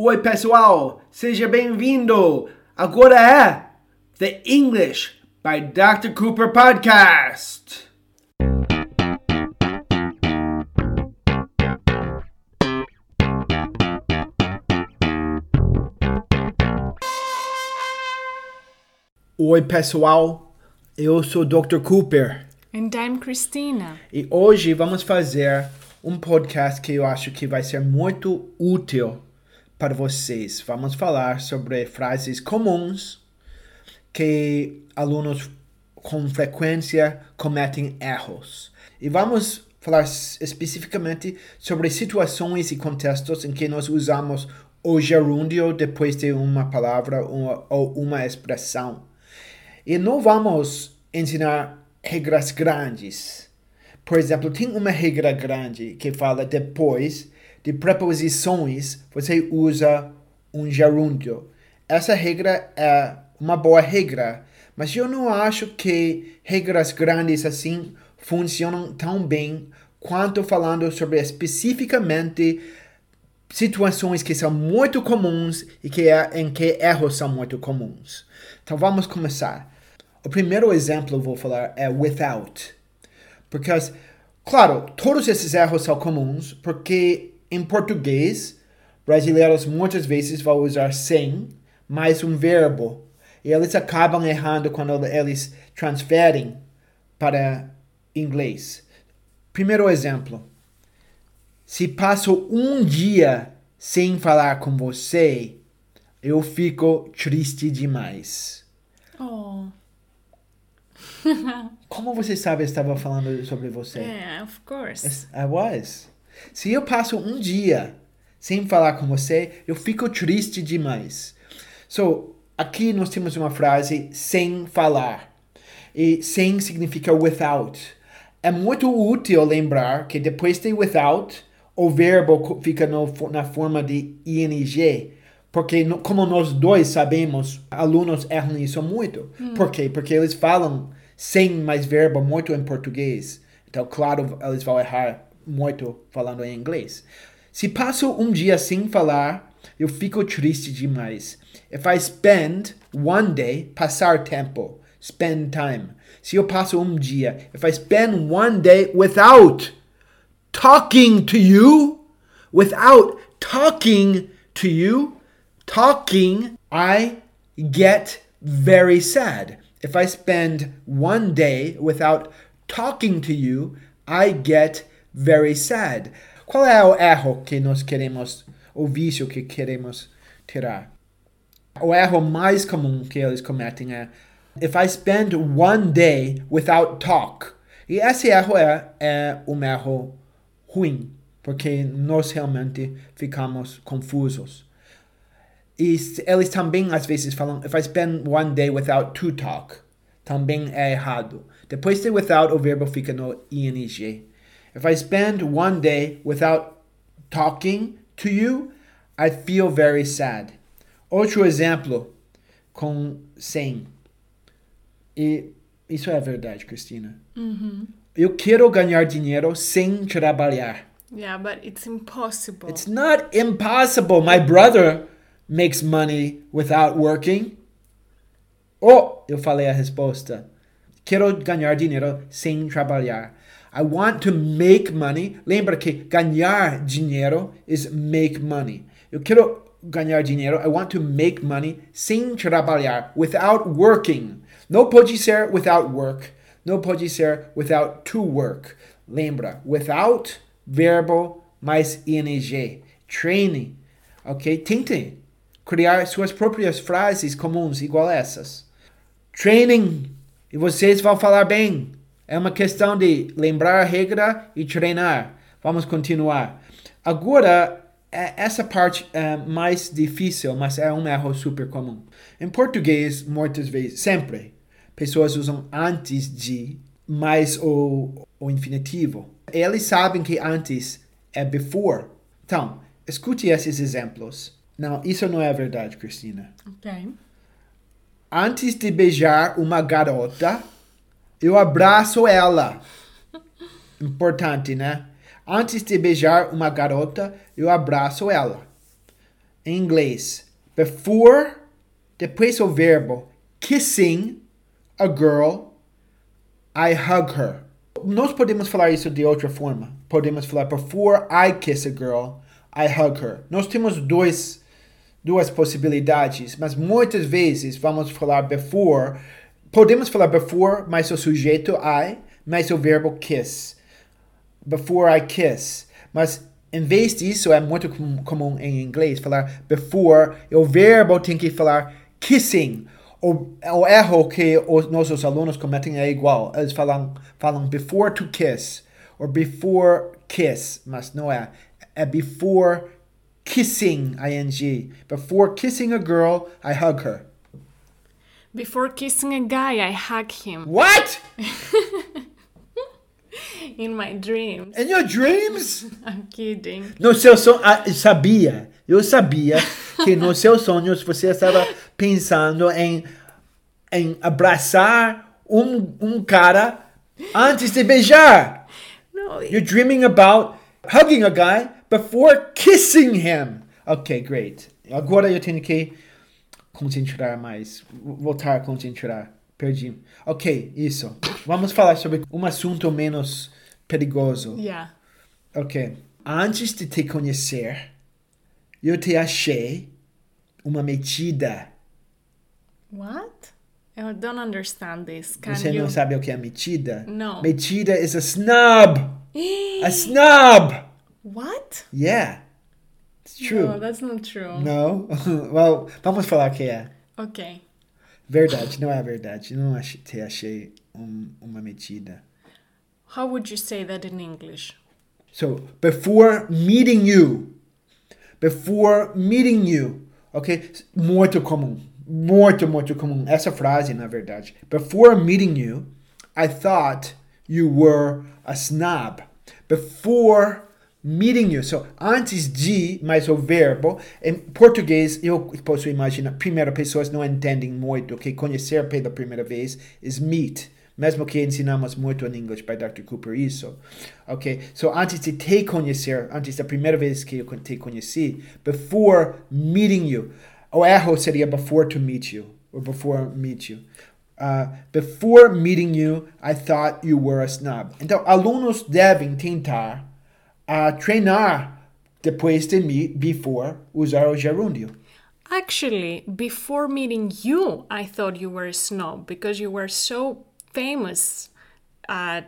Oi, pessoal, seja bem-vindo. Agora é The English by Dr. Cooper Podcast. Oi, pessoal, eu sou Dr. Cooper And I'm Christina. e hoje vamos fazer um podcast que eu acho que vai ser muito útil para vocês. Vamos falar sobre frases comuns que alunos com frequência cometem erros. E vamos falar especificamente sobre situações e contextos em que nós usamos o gerúndio depois de uma palavra ou uma expressão. E não vamos ensinar regras grandes. Por exemplo, tem uma regra grande que fala depois de preposições você usa um gerúndio. Essa regra é uma boa regra, mas eu não acho que regras grandes assim funcionam tão bem quanto falando sobre especificamente situações que são muito comuns e que é, em que erros são muito comuns. Então vamos começar. O primeiro exemplo eu vou falar é without. Porque, claro, todos esses erros são comuns, porque em português, brasileiros muitas vezes vão usar sem mais um verbo. E eles acabam errando quando eles transferem para inglês. Primeiro exemplo. Se passo um dia sem falar com você, eu fico triste demais. Oh, Como você sabe eu estava falando sobre você? yeah, of course. I was. Se eu passo um dia sem falar com você, eu fico triste demais. So, aqui nós temos uma frase sem falar. E sem significa without. É muito útil lembrar que depois de without, o verbo fica no, na forma de ing. Porque, como nós dois sabemos, alunos erram isso muito. Por quê? Porque eles falam sem mais verbo muito em português. Então, claro, eles vão errar muito falando em inglês. Se passo um dia sem falar, eu fico triste demais. If I spend one day, passar tempo, spend time. Se eu passo um dia, if I spend one day without talking to you, without talking to you, talking, I get very sad. If I spend one day without talking to you, I get very sad. Qual é o erro que nós queremos, o vício que queremos tirar? O erro mais comum que eles cometem é If I spend one day without talk. E esse erro é, é um erro ruim, porque nós realmente ficamos confusos. E eles também às vezes falam If I spend one day without to talk. Também é errado. Depois de without, o verbo fica no ing. If I spend one day without talking to you, I feel very sad. Outro exemplo com sem. E isso é verdade, Cristina. Eu quero ganhar dinheiro sem trabalhar. Yeah, but it's impossible. It's not impossible. My brother makes money without working. Oh, eu falei a resposta. Quero ganhar dinheiro sem trabalhar. I want to make money. Lembra que ganhar dinheiro is make money. Eu quero ganhar dinheiro. I want to make money sem trabalhar, without working. Não pode ser without work. Não pode ser without to work. Lembra, without verbo mais ing. Treine, ok? Tente criar suas próprias frases comuns igual essas. Training. E vocês vão falar bem. É uma questão de lembrar a regra e treinar. Vamos continuar. Agora, é- essa parte é mais difícil, mas é um erro super comum. Em português, muitas vezes, sempre, pessoas usam antes de mais o, o infinitivo. Eles sabem que antes é before. Então, escute esses exemplos. Não, isso não é verdade, Cristina. Okay. Antes de beijar uma garota, eu abraço ela. Importante, né? Antes de beijar uma garota, eu abraço ela. em inglês. Before, depois o verbo kissing a girl, I hug her. Nós podemos falar isso de outra forma. Podemos falar before I kiss a girl, I hug her. Nós temos dois, duas possibilidades, mas muitas vezes vamos falar before. Podemos falar before, mas o sujeito I, mais o verbo kiss. Before I kiss. Mas em vez disso, é muito com- comum em inglês falar before, o verbo tem que falar kissing. O, o erro que os nossos alunos cometem é igual. Eles falam, falam before to kiss, ou before kiss, mas não é. É before kissing, ing. Before kissing a girl, I hug her. Before kissing a guy, I hug him What? in my dreams. In your dreams? I'm kidding. No seu sonho, ah, sabia, eu sabia que nos seus sonhos você estava pensando em, em abraçar um, um cara antes de beijar. No, You're dreaming about hugging a guy before kissing him. Ok, great. Agora eu tenho que concentrar mais, voltar a concentrar. Perdi. Ok, isso. Vamos falar sobre um assunto menos perigoso. yeah. Ok. Antes de te conhecer, eu te achei uma metida. What? I don't understand this. Can Você you? não sabe o que é metida? No. Metida is a snub. A snub. What? Yeah. It's true. No, that's not true. No? well, vamos falar que é. Okay. Verdade, não é verdade. Não ach- te achei um- uma metida. How would you say that in English? So, before meeting you, before meeting you, ok? Muito comum. Muito, muito comum. Essa frase, na verdade. Before meeting you, I thought you were a snob. Before meeting you. So, antes de, mais o verbo, em português, eu posso imaginar, primeiro, pessoas não entendem muito que conhecer pela primeira vez is meet. Mesmo que ensinamos muito em inglês by Dr. Cooper isso. Ok? So, antes de te conhecer, antes da primeira vez que eu te conheci, before meeting you. O erro seria before to meet you, or before meet you. Uh, before meeting you, I thought you were a snob. Então, alunos devem tentar uh, treinar depois de me, before, usar o gerúndio. Actually, before meeting you, I thought you were a snob because you were so famous at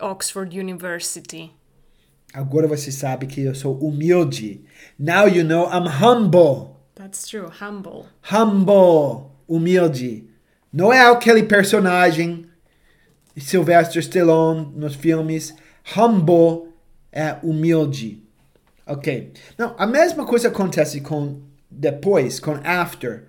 Oxford University. Agora você sabe que eu sou humilde. Now you know I'm humble. That's true, humble. Humble. Humilde. Não é aquele personagem Sylvester Stallone nos filmes. Humble é humilde. Ok. Não, a mesma coisa acontece com depois, com after.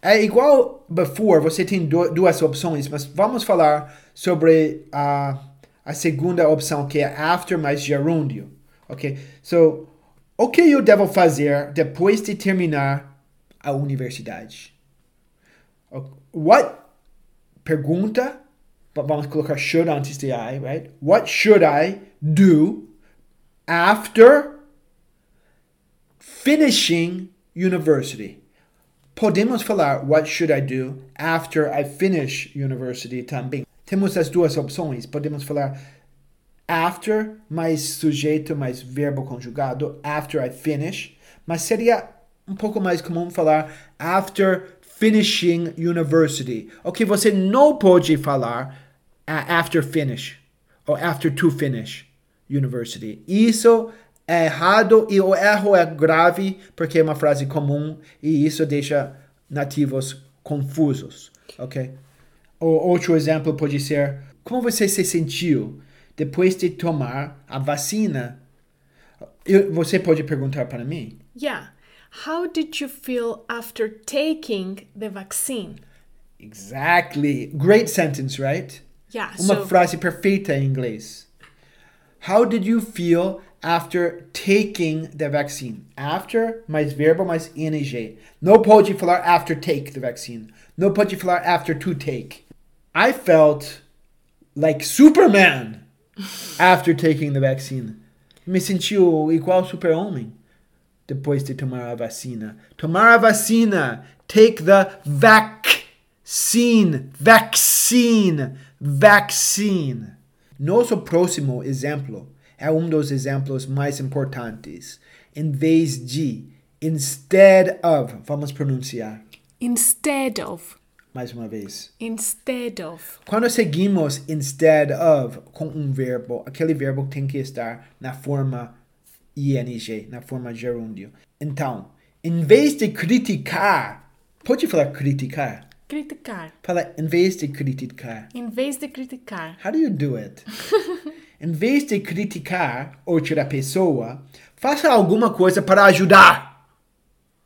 É igual before, você tem du- duas opções, mas vamos falar sobre a, a segunda opção, que é after mais gerúndio. Ok? So, o que eu devo fazer depois de terminar a universidade? What? Pergunta. va- Vamos colocar should antes de I, right? What should I do after finishing university? Podemos falar what should I do after I finish university também. Temos as duas opções. Podemos falar after mais sujeito mais verbo conjugado, after I finish, mas seria um pouco mais comum falar after finishing university. O que você não pode falar a- after finish ou after to finish university. Isso é errado e o erro é grave porque é uma frase comum e isso deixa nativos confusos, ok? O outro exemplo pode ser como você se sentiu depois de tomar a vacina. Eu- você pode perguntar para mim. Yeah. How did you feel after taking the vaccine? Exactly. Great sentence, right? Yeah. Uma so frase perfeita em inglês. How did you feel after taking the vaccine? After mais verbo mais ing. Não pode falar after take the vaccine. Não pode falar after to take. I felt like Superman after taking the vaccine. Me sentiu igual super-homem. depois de tomar a vacina. Tomar a vacina. Take the vaccine. Vaccine. Vaccine. Nosso próximo exemplo é um dos exemplos mais importantes. Em vez de, instead of, vamos pronunciar Instead of. mais uma vez. Instead of. Quando seguimos instead of com um verbo, aquele verbo tem que estar na forma ing, na forma gerúndio. Então, em vez de criticar, pode falar criticar? Criticar. Fala em vez de criticar. Em vez de criticar. How do you do it? em vez de criticar outra pessoa, faça alguma coisa para ajudar.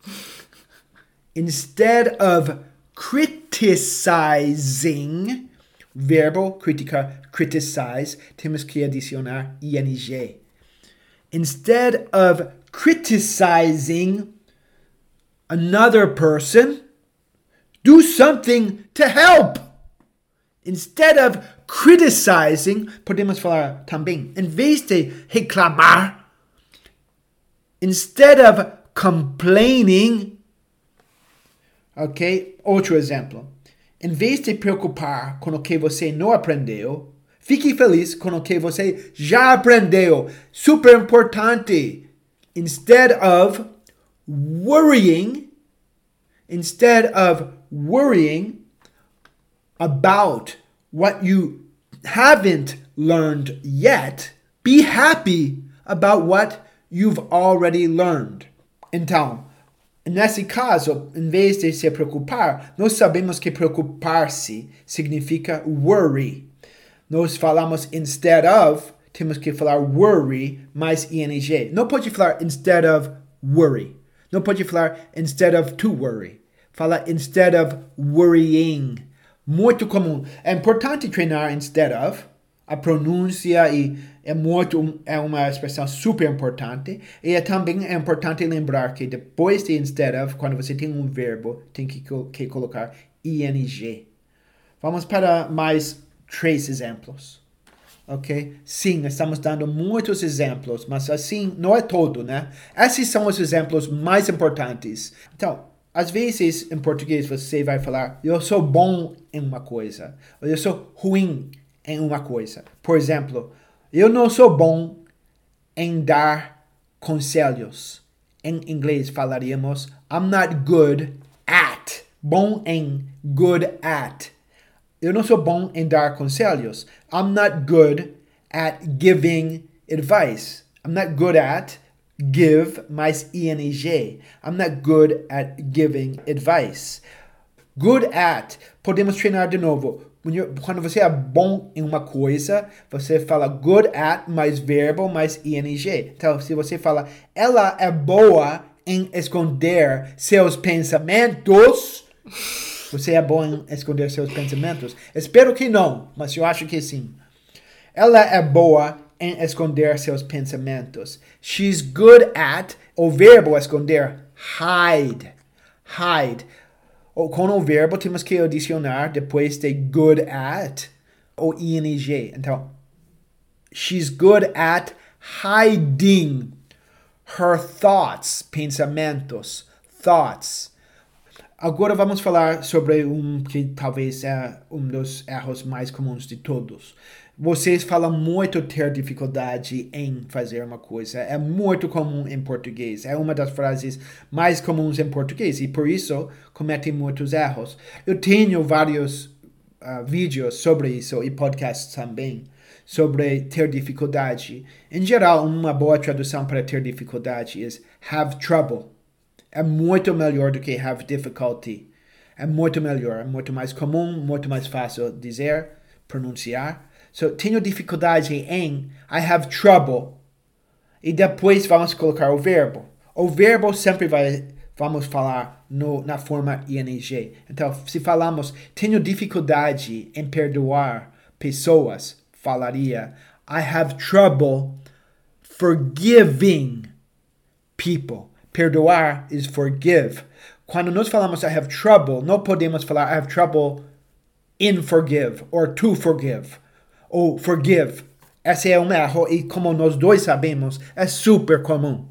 Instead of criticizing, verbo criticar, criticize, temos que adicionar ing. Instead of criticizing another person, do something to help. Instead of criticizing, podemos falar também, em vez de reclamar, instead of complaining, ok? Outro exemplo. Em vez de preocupar com o que você não aprendeu, fique feliz com o que você já aprendeu. Super importante. Instead of worrying, instead of worrying about what you haven't learned yet, be happy about what you've already learned. Então, nesse caso, em vez de se preocupar, nós sabemos que preocupar-se significa worry. Nós falamos instead of, temos que falar worry mais ing. Não pode falar instead of worry. Não pode falar instead of to worry. Fala instead of worrying. Muito comum. É importante treinar instead of. A pronúncia e é muito é uma expressão super importante. E é também é importante lembrar que depois de instead of, quando você tem um verbo, tem que, que colocar ing. Vamos para mais três exemplos. Ok? Sim, estamos dando muitos exemplos, mas assim não é todo, né? Esses são os exemplos mais importantes. Então, às vezes, em português, você vai falar, eu sou bom em uma coisa, ou eu sou ruim em uma coisa. Por exemplo, eu não sou bom em dar conselhos. Em inglês falaríamos, I'm not good at. Bom em, good at. Eu não sou bom em dar conselhos. I'm not good at giving advice. I'm not good at give mais ing. I'm not good at giving advice. Good at, podemos treinar de novo. Quando você é bom em uma coisa, você fala good at mais verbo mais ing. Então, se você fala ela é boa em esconder seus pensamentos, você é bom em esconder seus pensamentos? Espero que não, mas eu acho que sim. Ela é boa em esconder seus pensamentos. She's good at, o verbo esconder, hide. Hide. Ou com o verbo temos que adicionar depois de good at o ing. Então, she's good at hiding her thoughts, pensamentos, thoughts. Agora vamos falar sobre um que talvez é um dos erros mais comuns de todos. Vocês falam muito ter dificuldade em fazer uma coisa. É muito comum em português. É uma das frases mais comuns em português e por isso cometem muitos erros. Eu tenho vários uh, vídeos sobre isso e podcasts também sobre ter dificuldade. Em geral, uma boa tradução para ter dificuldade é have trouble. É muito melhor do que have difficulty. É muito melhor, é muito mais comum, muito mais fácil dizer, pronunciar. So, tenho dificuldade em I have trouble. E depois vamos colocar o verbo. O verbo sempre vai, vamos falar no, na forma ing. Então, se falamos tenho dificuldade em perdoar pessoas, falaria I have trouble forgiving people. Perdoar is forgive. Quando nós falamos I have trouble, não podemos falar I have trouble in forgive or to forgive ou forgive. Esse é um erro e como nós dois sabemos, é super comum.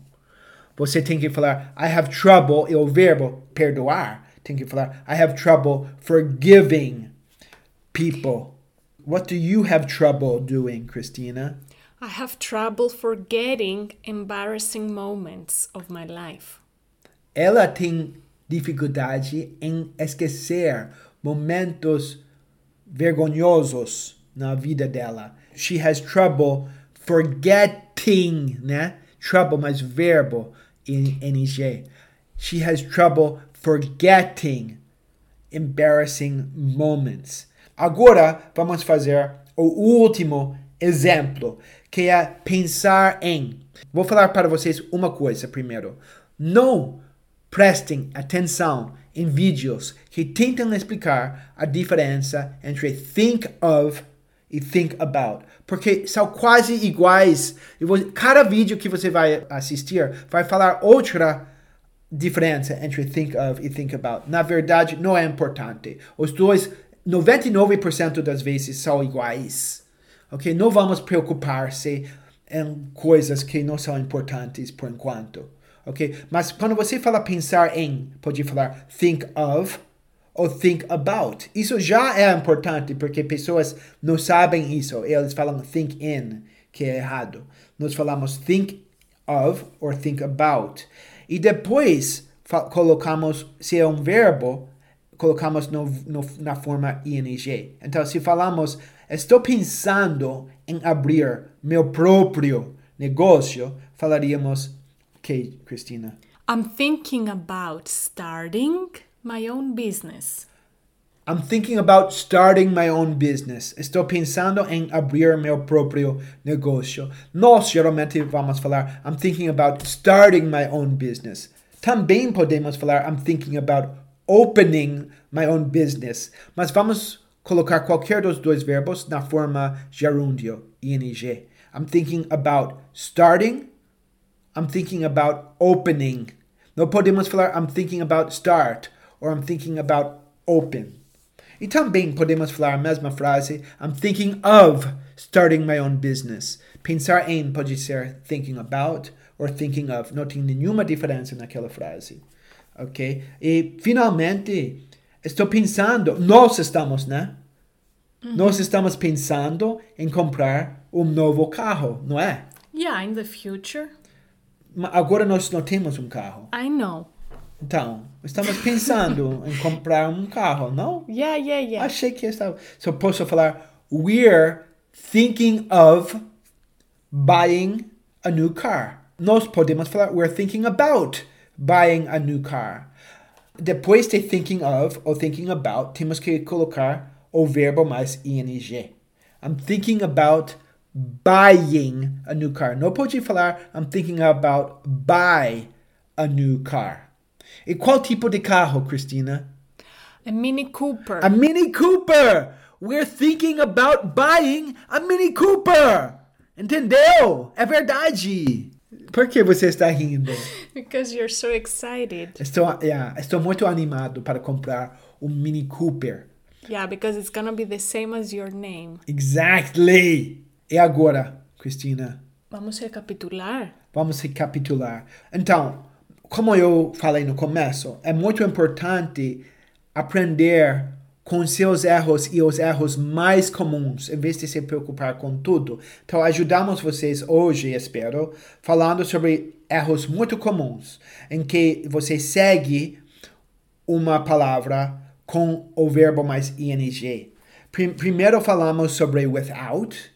Você tem que falar I have trouble, e o verbo perdoar tem que falar I have trouble forgiving people. What do you have trouble doing, Christina? I have trouble forgetting embarrassing moments of my life. Ela tem dificuldade em esquecer momentos vergonhosos na vida dela. She has trouble forgetting, né? Trouble mais verbo em NG. She has trouble forgetting embarrassing moments. Agora vamos fazer o último exemplo, que é pensar em. Vou falar para vocês uma coisa primeiro. Não prestem atenção em vídeos que tentam explicar a diferença entre think of e think about, porque são quase iguais. Cada vídeo que você vai assistir vai falar outra diferença entre think of e think about. Na verdade, não é importante. Os dois, 99% das vezes, são iguais. Ok? Não vamos preocupar-se em coisas que não são importantes por enquanto ok? Mas quando você fala pensar em, pode falar think of ou think about. Isso já é importante porque pessoas não sabem isso. Eles falam think in, que é errado. Nós falamos think of or think about. E depois colocamos, se é um verbo, colocamos no, no, na forma ing. Então, se falamos, estou pensando em abrir meu próprio negócio, falaríamos Okay, Christina. I'm thinking about starting my own business. I'm thinking about starting my own business. Estou pensando em abrir meu próprio negócio. Nós geralmente vamos falar I'm thinking about starting my own business. Também podemos falar I'm thinking about opening my own business. Mas vamos colocar qualquer dos dois verbos na forma gerúndio, ing. I'm thinking about starting I'm thinking about opening. No podemos falar I'm thinking about start or I'm thinking about open. E também podemos falar a mesma frase I'm thinking of starting my own business. Pensar em pode ser thinking about or thinking of. Não tem nenhuma diferença naquela frase. Ok? E finalmente, estou pensando, nós estamos, né? Uhum. Nós estamos pensando em comprar um novo carro, não é? Yeah, in the future. Agora nós não temos um carro. I know. Então, estamos pensando em comprar um carro, não? Yeah, yeah, yeah. Achei que estava. So, posso falar, we're thinking of buying a new car. Nós podemos falar, we're thinking about buying a new car. Depois de thinking of ou thinking about, temos que colocar o verbo mais ing. I'm thinking about buying a new car. Não pode falar I'm thinking about buy a new car. E qual tipo de carro, Cristina? A Mini Cooper. A Mini Cooper. We're thinking about buying a Mini Cooper. Entendeu? É verdade. Por que você está rindo? Because you're so excited. Estou, yeah, estou muito animado para comprar um Mini Cooper. Yeah, because it's gonna be the same as your name. Exactly. E agora, Cristina? Vamos recapitular? Vamos recapitular. Então, como eu falei no começo, é muito importante aprender com seus erros e os erros mais comuns, em vez de se preocupar com tudo. Então, ajudamos vocês hoje, espero, falando sobre erros muito comuns, em que você segue uma palavra com o verbo mais ing. Primeiro falamos sobre without,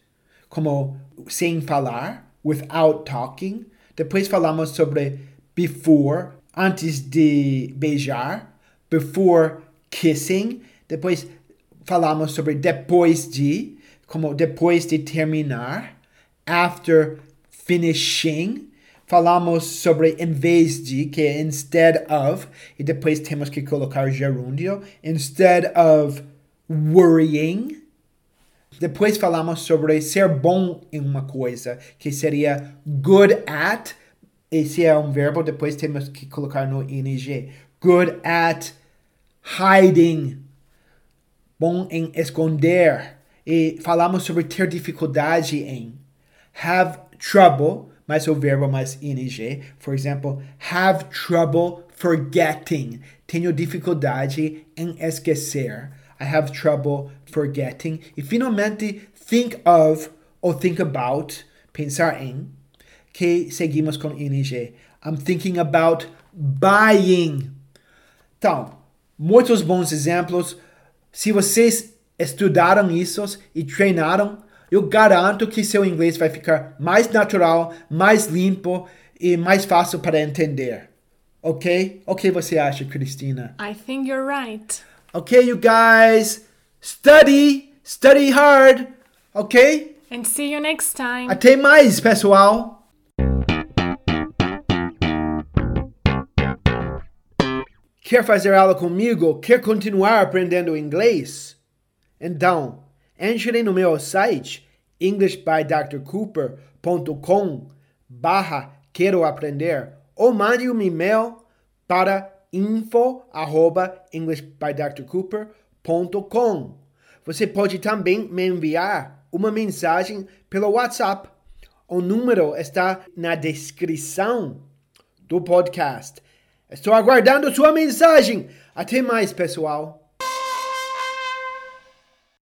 como sem falar, without talking. Depois falamos sobre before, antes de beijar, before kissing. Depois falamos sobre depois de, como depois de terminar, after finishing. Falamos sobre em vez de, que é instead of, e depois temos que colocar gerúndio, instead of worrying depois falamos sobre ser bom em uma coisa, que seria good at. Esse é um verbo, depois temos que colocar no ing. Good at hiding. Bom em esconder. E falamos sobre ter dificuldade em. Have trouble, mais o verbo mais ing. For example, have trouble forgetting. Tenho dificuldade em esquecer. I have trouble forgetting. E finalmente, think of ou think about, pensar em, que seguimos com ing. I'm thinking about buying. Então, muitos bons exemplos. Se vocês estudaram isso e treinaram, eu garanto que seu inglês vai ficar mais natural, mais limpo e mais fácil para entender. Ok? O que você acha, Cristina? I think you're right. Okay, you guys, study, study hard, ok? And see you next time. Até mais, pessoal! Quer fazer aula comigo? Quer continuar aprendendo inglês? Então, entre no meu site englishbydrcooper.com barra quero aprender ou mande um e-mail para info arroba englishbydrcooper.com Você pode também me enviar uma mensagem pelo WhatsApp. O número está na descrição do podcast. Estou aguardando sua mensagem. Até mais, pessoal.